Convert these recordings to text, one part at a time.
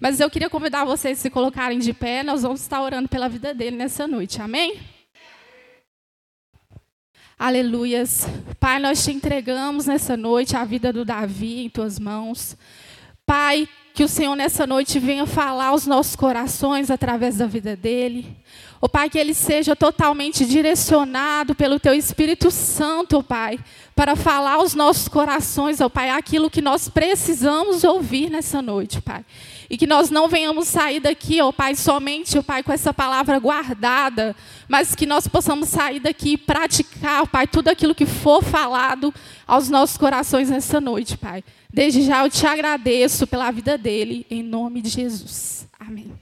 Mas eu queria convidar vocês a se colocarem de pé, nós vamos estar orando pela vida dele nessa noite, amém? Aleluias. Pai, nós te entregamos nessa noite a vida do Davi em tuas mãos. Pai, que o Senhor nessa noite venha falar aos nossos corações através da vida dele. Ó oh, Pai, que ele seja totalmente direcionado pelo Teu Espírito Santo, oh, Pai, para falar aos nossos corações, ó oh, Pai, aquilo que nós precisamos ouvir nessa noite, Pai. E que nós não venhamos sair daqui, ó Pai, somente, ó Pai, com essa palavra guardada, mas que nós possamos sair daqui e praticar, ó Pai, tudo aquilo que for falado aos nossos corações nessa noite, Pai. Desde já eu te agradeço pela vida dele, em nome de Jesus. Amém.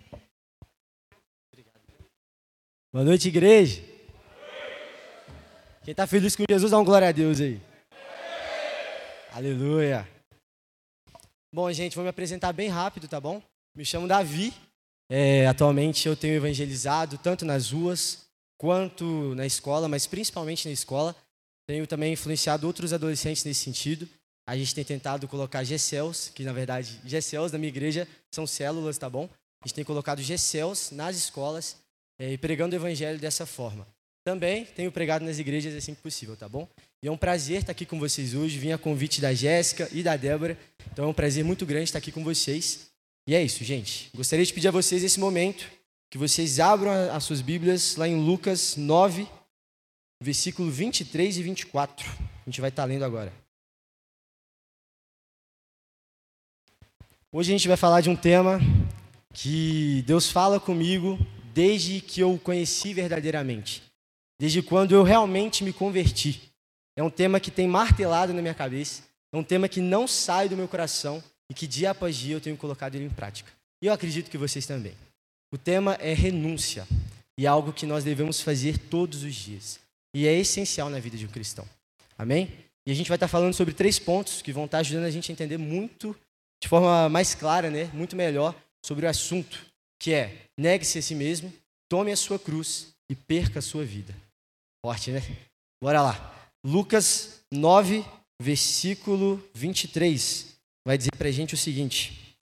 Boa noite, igreja. Quem está feliz com Jesus, dá um glória a Deus aí. Aleluia. Bom, gente, vou me apresentar bem rápido, tá bom? Me chamo Davi. É, atualmente eu tenho evangelizado tanto nas ruas quanto na escola, mas principalmente na escola. Tenho também influenciado outros adolescentes nesse sentido. A gente tem tentado colocar GCELs, que na verdade GCELs da minha igreja são células, tá bom? A gente tem colocado GCELs nas escolas é, e pregando o evangelho dessa forma. Também tenho pregado nas igrejas assim que possível, tá bom? E é um prazer estar aqui com vocês hoje. Vim a convite da Jéssica e da Débora. Então é um prazer muito grande estar aqui com vocês. E é isso, gente. Gostaria de pedir a vocês esse momento que vocês abram as suas Bíblias lá em Lucas 9, versículo 23 e 24. A gente vai estar lendo agora. Hoje a gente vai falar de um tema que Deus fala comigo desde que eu o conheci verdadeiramente, desde quando eu realmente me converti. É um tema que tem martelado na minha cabeça, é um tema que não sai do meu coração e que dia após dia eu tenho colocado ele em prática. E eu acredito que vocês também. O tema é renúncia e é algo que nós devemos fazer todos os dias. E é essencial na vida de um cristão. Amém? E a gente vai estar falando sobre três pontos que vão estar ajudando a gente a entender muito, de forma mais clara, né? muito melhor, sobre o assunto que é negue-se a si mesmo, tome a sua cruz e perca a sua vida. Forte, né? Bora lá. Lucas 9, versículo 23, vai dizer para a gente o seguinte: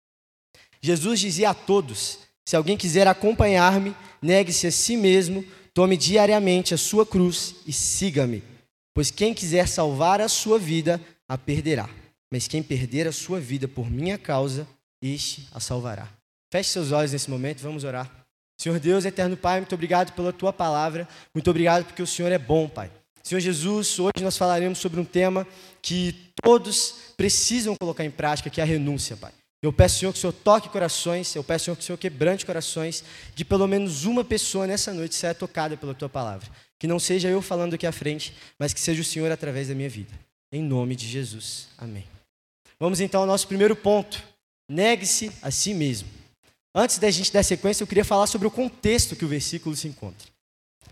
Jesus dizia a todos: Se alguém quiser acompanhar-me, negue-se a si mesmo, tome diariamente a sua cruz e siga-me. Pois quem quiser salvar a sua vida, a perderá. Mas quem perder a sua vida por minha causa, este a salvará. Feche seus olhos nesse momento, vamos orar. Senhor Deus, eterno Pai, muito obrigado pela tua palavra, muito obrigado porque o Senhor é bom, Pai. Senhor Jesus, hoje nós falaremos sobre um tema que todos precisam colocar em prática, que é a renúncia, Pai. Eu peço, Senhor, que o Senhor toque corações, eu peço, Senhor, que o Senhor quebrante corações, que pelo menos uma pessoa nessa noite seja tocada pela tua palavra. Que não seja eu falando aqui à frente, mas que seja o Senhor através da minha vida. Em nome de Jesus. Amém. Vamos então ao nosso primeiro ponto. Negue-se a si mesmo. Antes da gente dar sequência, eu queria falar sobre o contexto que o versículo se encontra.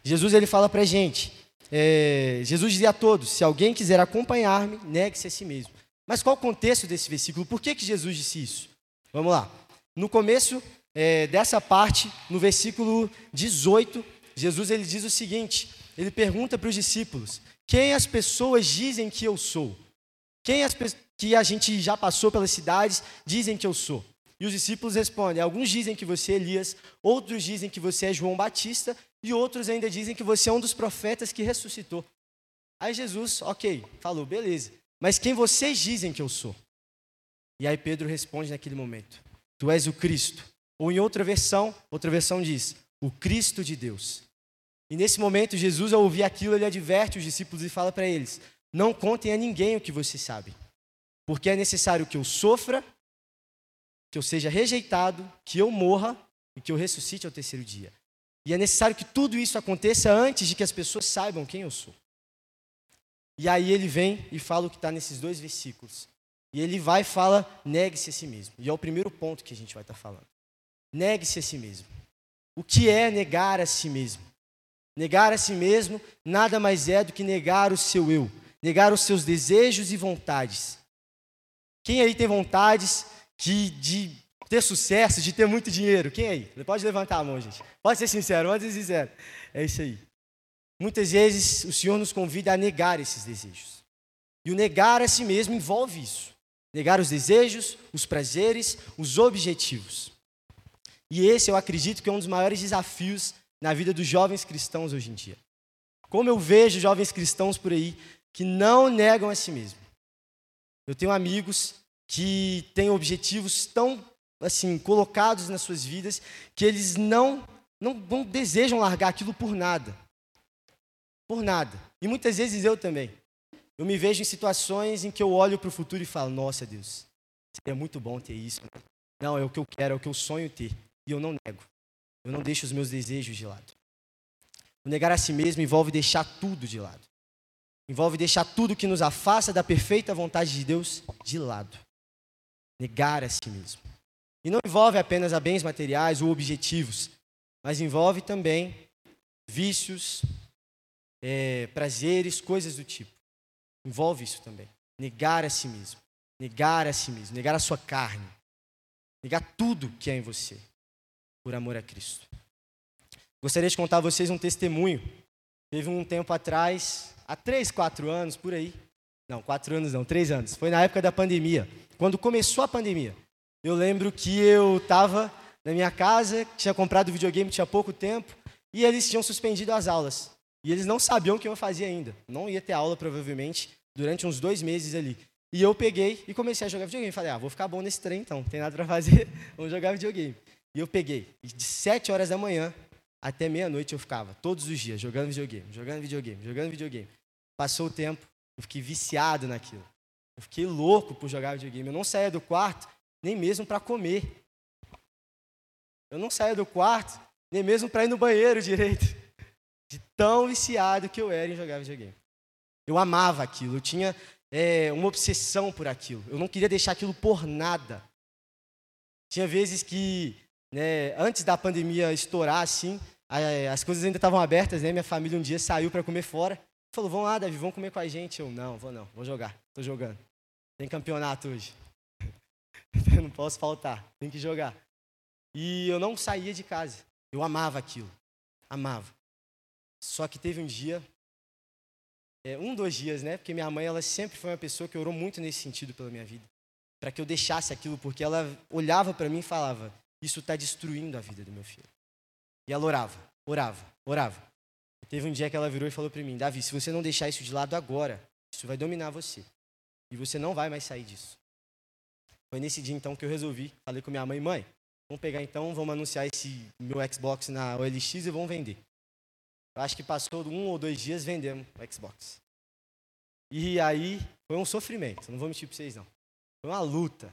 Jesus ele fala para gente, é, Jesus dizia a todos, se alguém quiser acompanhar-me, negue-se a si mesmo. Mas qual o contexto desse versículo? Por que, que Jesus disse isso? Vamos lá. No começo é, dessa parte, no versículo 18, Jesus ele diz o seguinte, ele pergunta para os discípulos, quem as pessoas dizem que eu sou? Quem as que a gente já passou pelas cidades dizem que eu sou? E os discípulos respondem: alguns dizem que você é Elias, outros dizem que você é João Batista, e outros ainda dizem que você é um dos profetas que ressuscitou. Aí Jesus, ok, falou, beleza, mas quem vocês dizem que eu sou? E aí Pedro responde naquele momento: Tu és o Cristo. Ou em outra versão, outra versão diz: O Cristo de Deus. E nesse momento, Jesus, ao ouvir aquilo, ele adverte os discípulos e fala para eles: Não contem a ninguém o que vocês sabem, porque é necessário que eu sofra que eu seja rejeitado, que eu morra e que eu ressuscite ao terceiro dia. E é necessário que tudo isso aconteça antes de que as pessoas saibam quem eu sou. E aí ele vem e fala o que está nesses dois versículos. E ele vai e fala: negue-se a si mesmo. E é o primeiro ponto que a gente vai estar tá falando. Negue-se a si mesmo. O que é negar a si mesmo? Negar a si mesmo nada mais é do que negar o seu eu, negar os seus desejos e vontades. Quem aí tem vontades de, de ter sucesso, de ter muito dinheiro. Quem aí? Pode levantar a mão, gente. Pode ser sincero, pode ser sincero. É isso aí. Muitas vezes o Senhor nos convida a negar esses desejos. E o negar a si mesmo envolve isso. Negar os desejos, os prazeres, os objetivos. E esse eu acredito que é um dos maiores desafios na vida dos jovens cristãos hoje em dia. Como eu vejo jovens cristãos por aí que não negam a si mesmo. Eu tenho amigos que têm objetivos tão assim colocados nas suas vidas que eles não não, não desejam largar aquilo por nada. Por nada. E muitas vezes eu também. Eu me vejo em situações em que eu olho para o futuro e falo: Nossa Deus, seria muito bom ter isso. Não, é o que eu quero, é o que eu sonho ter. E eu não nego. Eu não deixo os meus desejos de lado. O negar a si mesmo envolve deixar tudo de lado. Envolve deixar tudo que nos afasta da perfeita vontade de Deus de lado. Negar a si mesmo. E não envolve apenas a bens materiais ou objetivos, mas envolve também vícios, é, prazeres, coisas do tipo. Envolve isso também. Negar a si mesmo. Negar a si mesmo. Negar a sua carne. Negar tudo que é em você. Por amor a Cristo. Gostaria de contar a vocês um testemunho. Teve um tempo atrás, há três, quatro anos, por aí. Não, quatro anos não, três anos. Foi na época da pandemia. Quando começou a pandemia. Eu lembro que eu estava na minha casa, tinha comprado videogame tinha pouco tempo, e eles tinham suspendido as aulas. E eles não sabiam o que eu fazia ainda. Não ia ter aula, provavelmente, durante uns dois meses ali. E eu peguei e comecei a jogar videogame. Falei, ah, vou ficar bom nesse trem então, não tem nada para fazer, vamos jogar videogame. E eu peguei. E de 7 horas da manhã até meia-noite eu ficava, todos os dias, jogando videogame, jogando videogame, jogando videogame. Passou o tempo, eu fiquei viciado naquilo. Eu fiquei louco por jogar videogame. Eu não saía do quarto nem mesmo para comer. Eu não saía do quarto nem mesmo para ir no banheiro direito de tão viciado que eu era em jogar videogame. Eu amava aquilo, eu tinha é, uma obsessão por aquilo. Eu não queria deixar aquilo por nada. Tinha vezes que, né, antes da pandemia estourar assim, as coisas ainda estavam abertas, né? Minha família um dia saiu para comer fora. Falou, vão lá, Davi, vão comer com a gente. Eu, não, vou não, vou jogar, tô jogando. Tem campeonato hoje. não posso faltar, tem que jogar. E eu não saía de casa. Eu amava aquilo, amava. Só que teve um dia, é, um, dois dias, né? Porque minha mãe, ela sempre foi uma pessoa que orou muito nesse sentido pela minha vida. Para que eu deixasse aquilo, porque ela olhava para mim e falava: Isso está destruindo a vida do meu filho. E ela orava, orava, orava. Teve um dia que ela virou e falou para mim: Davi, se você não deixar isso de lado agora, isso vai dominar você. E você não vai mais sair disso. Foi nesse dia então que eu resolvi, falei com minha mãe: Mãe, vamos pegar então, vamos anunciar esse meu Xbox na OLX e vamos vender. Eu acho que passou um ou dois dias, vendemos o Xbox. E aí, foi um sofrimento, não vou mentir para vocês não. Foi uma luta.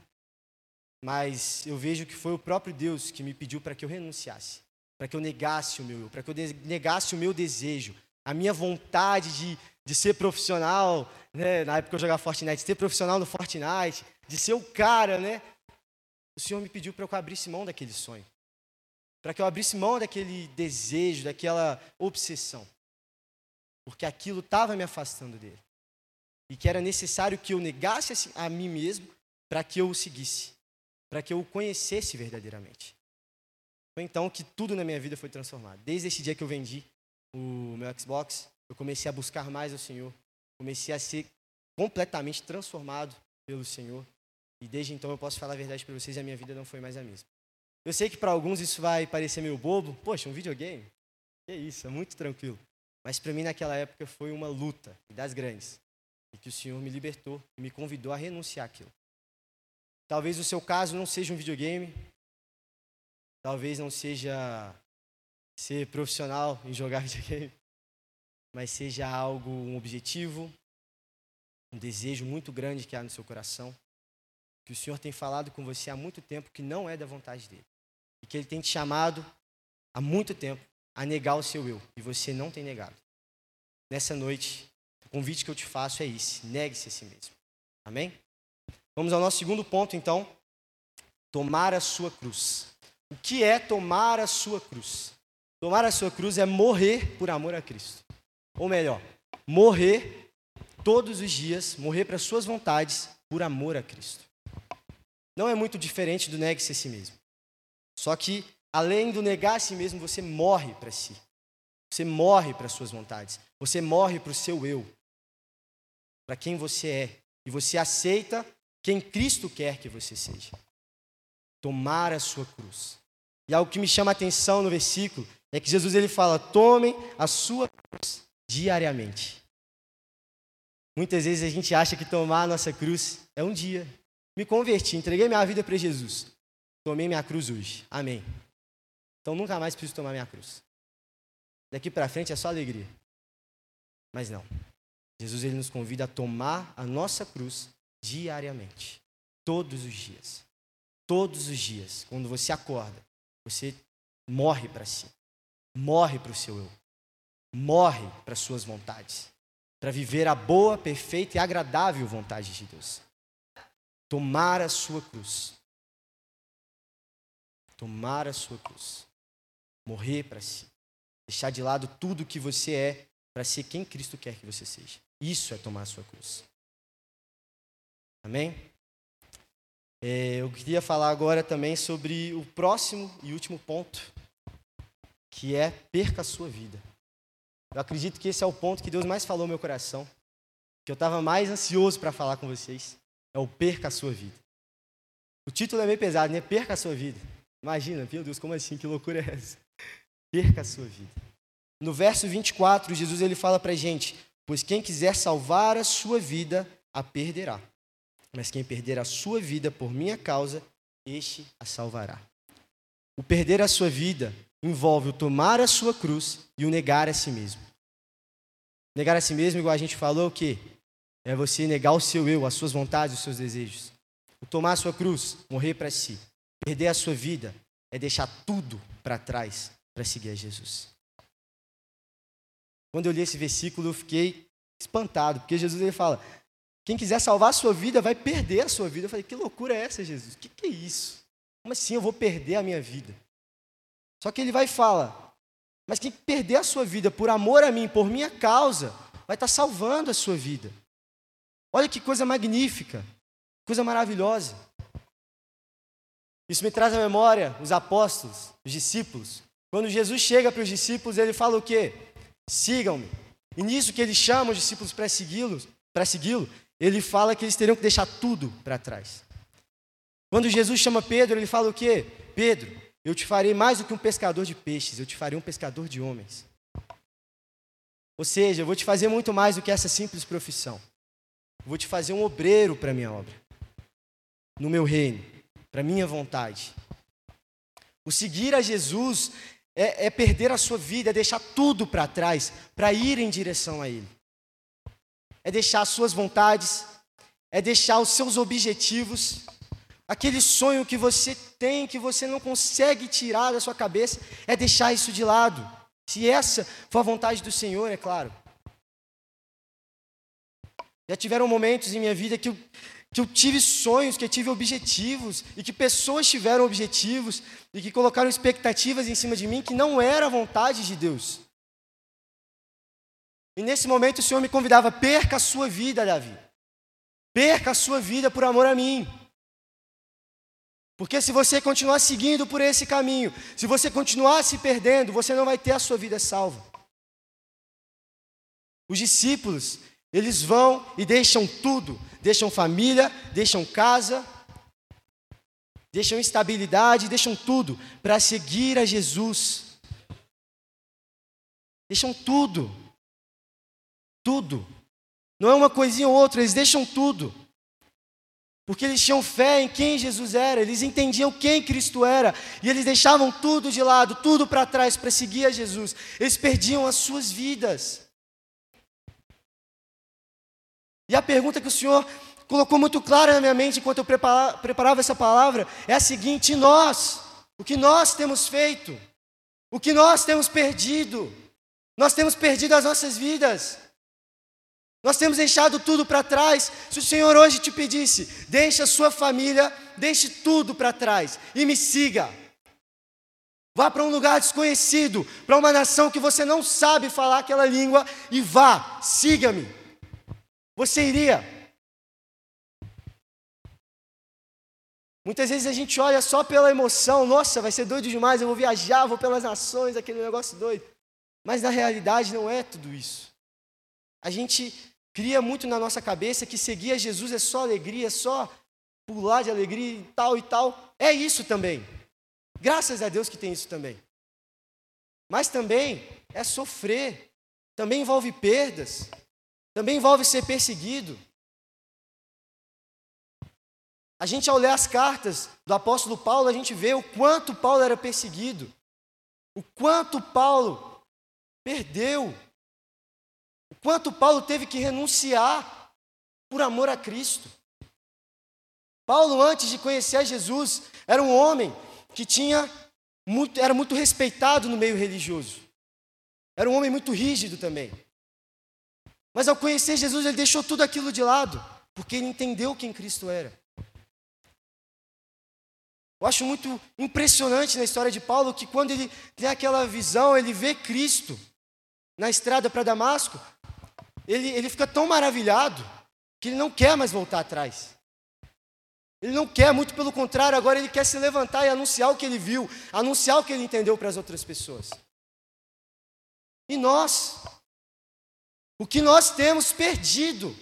Mas eu vejo que foi o próprio Deus que me pediu para que eu renunciasse, para que eu negasse o meu eu, para que eu negasse o meu desejo, a minha vontade de, de ser profissional, né? na época que eu jogava Fortnite, de ser profissional no Fortnite, de ser o cara, né? O Senhor me pediu para que eu abrisse mão daquele sonho para que eu abrisse mão daquele desejo, daquela obsessão, porque aquilo estava me afastando dele e que era necessário que eu negasse a mim mesmo para que eu o seguisse, para que eu o conhecesse verdadeiramente. Foi então que tudo na minha vida foi transformado. Desde esse dia que eu vendi o meu Xbox, eu comecei a buscar mais o Senhor, comecei a ser completamente transformado pelo Senhor. E desde então eu posso falar a verdade para vocês, a minha vida não foi mais a mesma. Eu sei que para alguns isso vai parecer meio bobo. Poxa, um videogame? Que isso, é muito tranquilo. Mas para mim naquela época foi uma luta das grandes. E que o Senhor me libertou e me convidou a renunciar àquilo. Talvez o seu caso não seja um videogame. Talvez não seja ser profissional em jogar videogame. Mas seja algo, um objetivo, um desejo muito grande que há no seu coração. Que o Senhor tem falado com você há muito tempo que não é da vontade dele e que Ele tem te chamado há muito tempo a negar o seu eu, e você não tem negado. Nessa noite, o convite que eu te faço é esse: negue-se a si mesmo. Amém? Vamos ao nosso segundo ponto, então. Tomar a sua cruz. O que é tomar a sua cruz? Tomar a sua cruz é morrer por amor a Cristo. Ou melhor, morrer todos os dias, morrer para suas vontades por amor a Cristo. Não é muito diferente do negue-se a si mesmo. Só que, além do negar a si mesmo, você morre para si. Você morre para suas vontades. Você morre para o seu eu. Para quem você é. E você aceita quem Cristo quer que você seja. Tomar a sua cruz. E algo que me chama a atenção no versículo é que Jesus ele fala: tomem a sua cruz diariamente. Muitas vezes a gente acha que tomar a nossa cruz é um dia. Me converti, entreguei minha vida para Jesus. Tomei minha cruz hoje. Amém. Então nunca mais preciso tomar minha cruz. Daqui para frente é só alegria. Mas não. Jesus ele nos convida a tomar a nossa cruz diariamente, todos os dias. Todos os dias, quando você acorda, você morre para si. Morre para o seu eu. Morre para suas vontades. Para viver a boa, perfeita e agradável vontade de Deus. Tomar a sua cruz. Tomar a sua cruz. Morrer para si. Deixar de lado tudo o que você é para ser quem Cristo quer que você seja. Isso é tomar a sua cruz. Amém? É, eu queria falar agora também sobre o próximo e último ponto, que é perca a sua vida. Eu acredito que esse é o ponto que Deus mais falou no meu coração, que eu estava mais ansioso para falar com vocês, é o perca a sua vida. O título é meio pesado, né? Perca a sua vida. Imagina, meu Deus, como assim? Que loucura é essa? Perca a sua vida. No verso 24, Jesus ele fala para gente, pois quem quiser salvar a sua vida, a perderá mas quem perder a sua vida por minha causa, este a salvará. O perder a sua vida envolve o tomar a sua cruz e o negar a si mesmo. Negar a si mesmo, igual a gente falou, o quê? É você negar o seu eu, as suas vontades, os seus desejos. O tomar a sua cruz, morrer para si. Perder a sua vida é deixar tudo para trás para seguir a Jesus. Quando eu li esse versículo, eu fiquei espantado, porque Jesus ele fala: quem quiser salvar a sua vida vai perder a sua vida. Eu falei, que loucura é essa, Jesus? O que, que é isso? Como assim eu vou perder a minha vida? Só que ele vai e fala, mas quem perder a sua vida por amor a mim, por minha causa, vai estar salvando a sua vida. Olha que coisa magnífica, coisa maravilhosa. Isso me traz à memória os apóstolos, os discípulos. Quando Jesus chega para os discípulos, ele fala o quê? Sigam-me. E nisso que ele chama os discípulos para segui-lo, para segui-lo, ele fala que eles teriam que deixar tudo para trás. Quando Jesus chama Pedro, ele fala o quê? Pedro, eu te farei mais do que um pescador de peixes, eu te farei um pescador de homens. Ou seja, eu vou te fazer muito mais do que essa simples profissão. Eu vou te fazer um obreiro para a minha obra, no meu reino, para a minha vontade. O seguir a Jesus é, é perder a sua vida, é deixar tudo para trás, para ir em direção a Ele é deixar as suas vontades, é deixar os seus objetivos, aquele sonho que você tem, que você não consegue tirar da sua cabeça, é deixar isso de lado. Se essa for a vontade do Senhor, é claro. Já tiveram momentos em minha vida que eu, que eu tive sonhos, que eu tive objetivos, e que pessoas tiveram objetivos, e que colocaram expectativas em cima de mim que não era a vontade de Deus. E nesse momento o Senhor me convidava: perca a sua vida, Davi. Perca a sua vida por amor a mim. Porque se você continuar seguindo por esse caminho, se você continuar se perdendo, você não vai ter a sua vida salva. Os discípulos, eles vão e deixam tudo, deixam família, deixam casa, deixam estabilidade, deixam tudo para seguir a Jesus. Deixam tudo. Tudo. Não é uma coisinha ou outra, eles deixam tudo. Porque eles tinham fé em quem Jesus era, eles entendiam quem Cristo era, e eles deixavam tudo de lado, tudo para trás para seguir a Jesus. Eles perdiam as suas vidas. E a pergunta que o Senhor colocou muito clara na minha mente enquanto eu preparava essa palavra é a seguinte: nós? O que nós temos feito? O que nós temos perdido? Nós temos perdido as nossas vidas. Nós temos deixado tudo para trás. Se o Senhor hoje te pedisse, deixe a sua família, deixe tudo para trás e me siga. Vá para um lugar desconhecido, para uma nação que você não sabe falar aquela língua e vá, siga-me. Você iria? Muitas vezes a gente olha só pela emoção, nossa, vai ser doido demais, eu vou viajar, vou pelas nações, aquele negócio doido. Mas na realidade não é tudo isso. A gente cria muito na nossa cabeça que seguir a Jesus é só alegria, é só pular de alegria e tal e tal. É isso também. Graças a Deus que tem isso também. Mas também é sofrer, também envolve perdas, também envolve ser perseguido. A gente, ao ler as cartas do apóstolo Paulo, a gente vê o quanto Paulo era perseguido, o quanto Paulo perdeu, quanto Paulo teve que renunciar por amor a Cristo. Paulo, antes de conhecer Jesus, era um homem que tinha muito, era muito respeitado no meio religioso. Era um homem muito rígido também. Mas ao conhecer Jesus, ele deixou tudo aquilo de lado, porque ele entendeu quem Cristo era. Eu acho muito impressionante na história de Paulo que quando ele tem aquela visão, ele vê Cristo na estrada para Damasco, ele, ele fica tão maravilhado que ele não quer mais voltar atrás. Ele não quer, muito pelo contrário, agora ele quer se levantar e anunciar o que ele viu, anunciar o que ele entendeu para as outras pessoas. E nós, o que nós temos perdido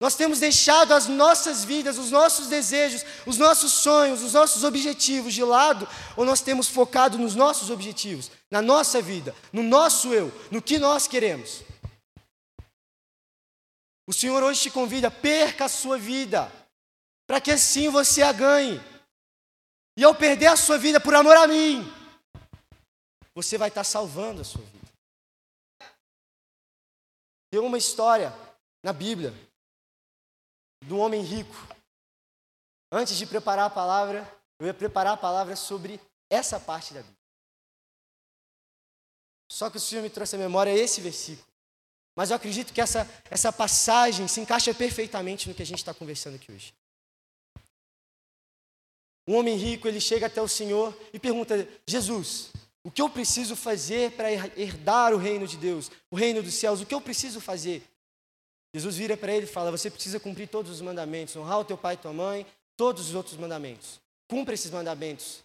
nós temos deixado as nossas vidas, os nossos desejos, os nossos sonhos, os nossos objetivos de lado, ou nós temos focado nos nossos objetivos, na nossa vida, no nosso eu, no que nós queremos. O Senhor hoje te convida, perca a sua vida, para que assim você a ganhe. E ao perder a sua vida por amor a mim, você vai estar salvando a sua vida. Tem uma história na Bíblia do homem rico. Antes de preparar a palavra, eu ia preparar a palavra sobre essa parte da Bíblia. Só que o Senhor me trouxe à memória esse versículo. Mas eu acredito que essa, essa passagem se encaixa perfeitamente no que a gente está conversando aqui hoje. Um homem rico, ele chega até o Senhor e pergunta: Jesus, o que eu preciso fazer para herdar o reino de Deus, o reino dos céus? O que eu preciso fazer? Jesus vira para ele e fala: Você precisa cumprir todos os mandamentos, honrar o teu pai e tua mãe, todos os outros mandamentos. Cumpra esses mandamentos.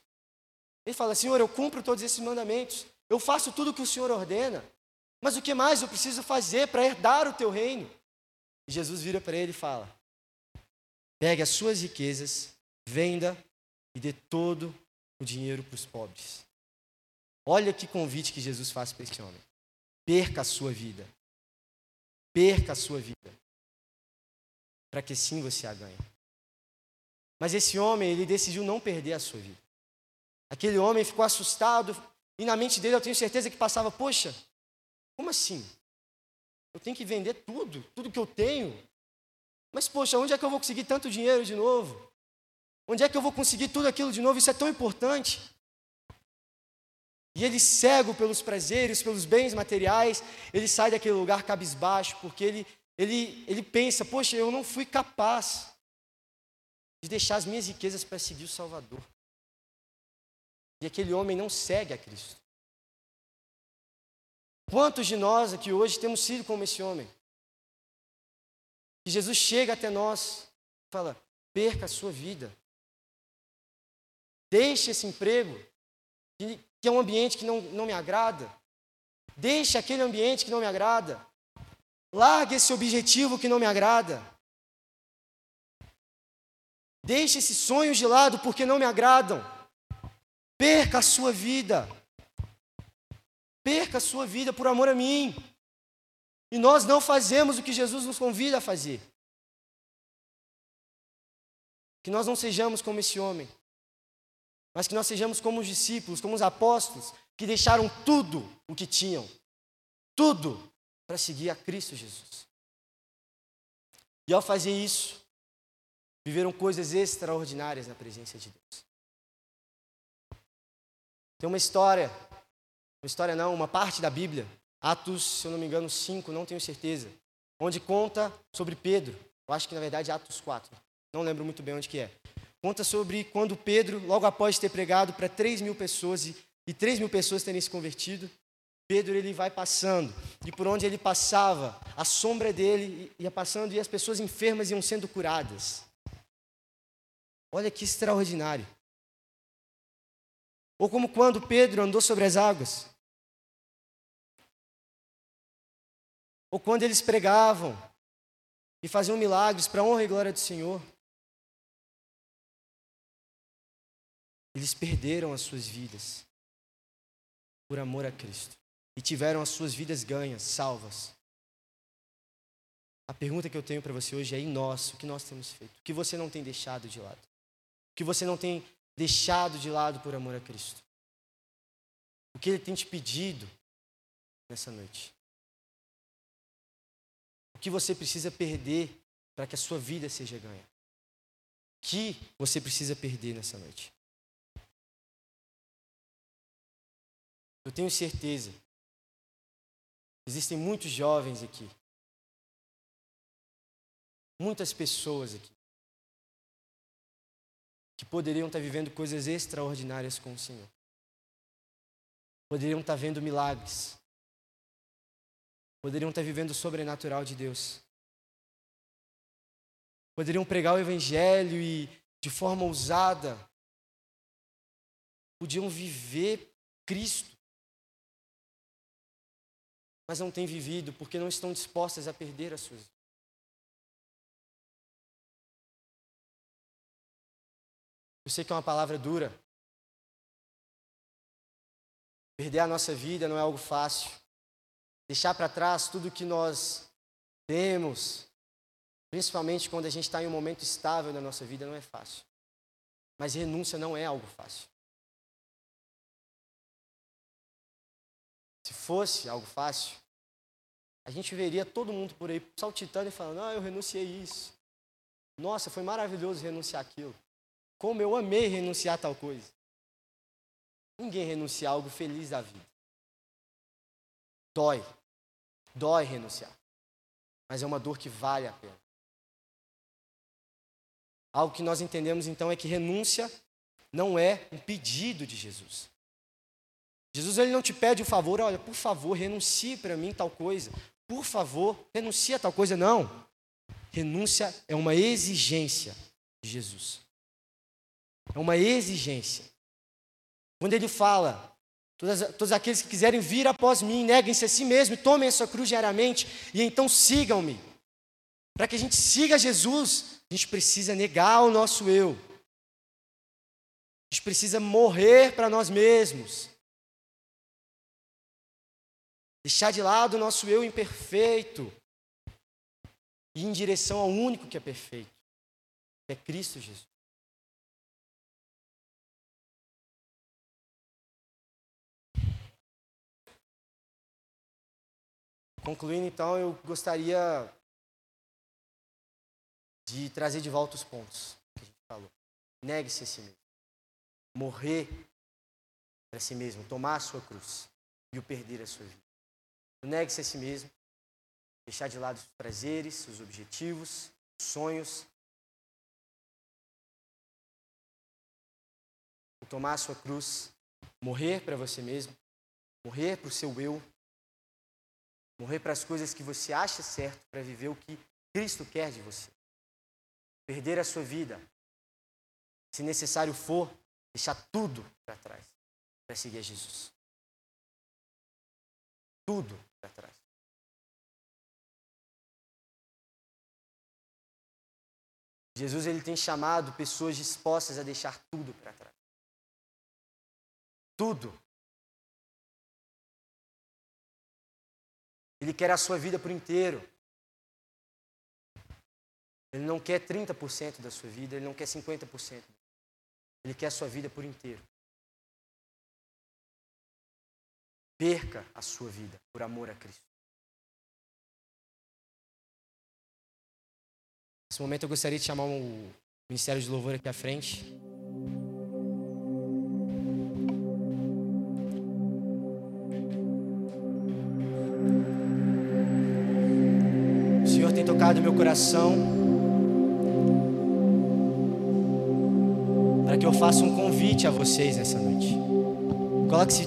Ele fala: Senhor, eu cumpro todos esses mandamentos, eu faço tudo o que o Senhor ordena, mas o que mais eu preciso fazer para herdar o teu reino? E Jesus vira para ele e fala: Pegue as suas riquezas, venda e dê todo o dinheiro para os pobres. Olha que convite que Jesus faz para esse homem. Perca a sua vida perca a sua vida, para que sim você a ganhe. Mas esse homem, ele decidiu não perder a sua vida. Aquele homem ficou assustado e na mente dele eu tenho certeza que passava: Poxa, como assim? Eu tenho que vender tudo, tudo que eu tenho. Mas, poxa, onde é que eu vou conseguir tanto dinheiro de novo? Onde é que eu vou conseguir tudo aquilo de novo? Isso é tão importante. E ele, cego pelos prazeres, pelos bens materiais, ele sai daquele lugar cabisbaixo, porque ele, ele, ele pensa: poxa, eu não fui capaz de deixar as minhas riquezas para seguir o Salvador. E aquele homem não segue a Cristo. Quantos de nós aqui hoje temos sido como esse homem? E Jesus chega até nós e fala: perca a sua vida. Deixe esse emprego que, é um ambiente que não, não me agrada. Deixe aquele ambiente que não me agrada. Largue esse objetivo que não me agrada. Deixe esses sonhos de lado porque não me agradam. Perca a sua vida. Perca a sua vida por amor a mim. E nós não fazemos o que Jesus nos convida a fazer. Que nós não sejamos como esse homem mas que nós sejamos como os discípulos, como os apóstolos, que deixaram tudo o que tinham, tudo, para seguir a Cristo Jesus. E ao fazer isso, viveram coisas extraordinárias na presença de Deus. Tem uma história, uma história não, uma parte da Bíblia, Atos, se eu não me engano, 5, não tenho certeza, onde conta sobre Pedro. Eu acho que na verdade é Atos 4. Não lembro muito bem onde que é. Conta sobre quando Pedro, logo após ter pregado para 3 mil pessoas e, e 3 mil pessoas terem se convertido, Pedro ele vai passando e por onde ele passava, a sombra dele ia passando e as pessoas enfermas iam sendo curadas. Olha que extraordinário. Ou como quando Pedro andou sobre as águas. Ou quando eles pregavam e faziam milagres para a honra e glória do Senhor. eles perderam as suas vidas por amor a Cristo e tiveram as suas vidas ganhas, salvas. A pergunta que eu tenho para você hoje é: em nós, o que nós temos feito? O que você não tem deixado de lado? O que você não tem deixado de lado por amor a Cristo? O que Ele tem te pedido nessa noite? Que você precisa perder para que a sua vida seja ganha? Que você precisa perder nessa noite? Eu tenho certeza. Existem muitos jovens aqui. Muitas pessoas aqui. Que poderiam estar vivendo coisas extraordinárias com o Senhor. Poderiam estar vendo milagres. Poderiam estar vivendo o sobrenatural de Deus. Poderiam pregar o Evangelho e, de forma ousada, podiam viver Cristo mas não têm vivido porque não estão dispostas a perder as suas. Eu sei que é uma palavra dura. Perder a nossa vida não é algo fácil. Deixar para trás tudo que nós temos, principalmente quando a gente está em um momento estável na nossa vida, não é fácil. Mas renúncia não é algo fácil. Se fosse algo fácil, a gente veria todo mundo por aí saltitando e falando: Ah, eu renunciei isso. Nossa, foi maravilhoso renunciar aquilo. Como eu amei renunciar tal coisa. Ninguém renuncia algo feliz da vida. Dói. Dói renunciar. Mas é uma dor que vale a pena. Algo que nós entendemos então é que renúncia não é um pedido de Jesus. Jesus ele não te pede o favor, olha, por favor, renuncie para mim tal coisa. Por favor, renuncie a tal coisa. Não. Renúncia é uma exigência de Jesus. É uma exigência. Quando ele fala, todos, todos aqueles que quiserem vir após mim, neguem-se a si mesmo, tomem a sua cruz diariamente e então sigam-me. Para que a gente siga Jesus, a gente precisa negar o nosso eu. A gente precisa morrer para nós mesmos. Deixar de lado o nosso eu imperfeito e em direção ao único que é perfeito, que é Cristo Jesus. Concluindo, então, eu gostaria de trazer de volta os pontos que a gente falou. Negue-se a si mesmo. Morrer para si mesmo, tomar a sua cruz e o perder a sua vida. Negue-se a si mesmo. Deixar de lado os prazeres, os objetivos, os sonhos. Tomar a sua cruz. Morrer para você mesmo. Morrer para o seu eu. Morrer para as coisas que você acha certo para viver o que Cristo quer de você. Perder a sua vida. Se necessário for, deixar tudo para trás para seguir a Jesus. Tudo para trás. Jesus ele tem chamado pessoas dispostas a deixar tudo para trás. Tudo. Ele quer a sua vida por inteiro. Ele não quer 30% da sua vida, ele não quer 50%. Ele quer a sua vida por inteiro. Perca a sua vida por amor a Cristo. Nesse momento eu gostaria de chamar o Ministério de Louvor aqui à frente. Tocado meu coração para que eu faça um convite a vocês nessa noite. Coloque-se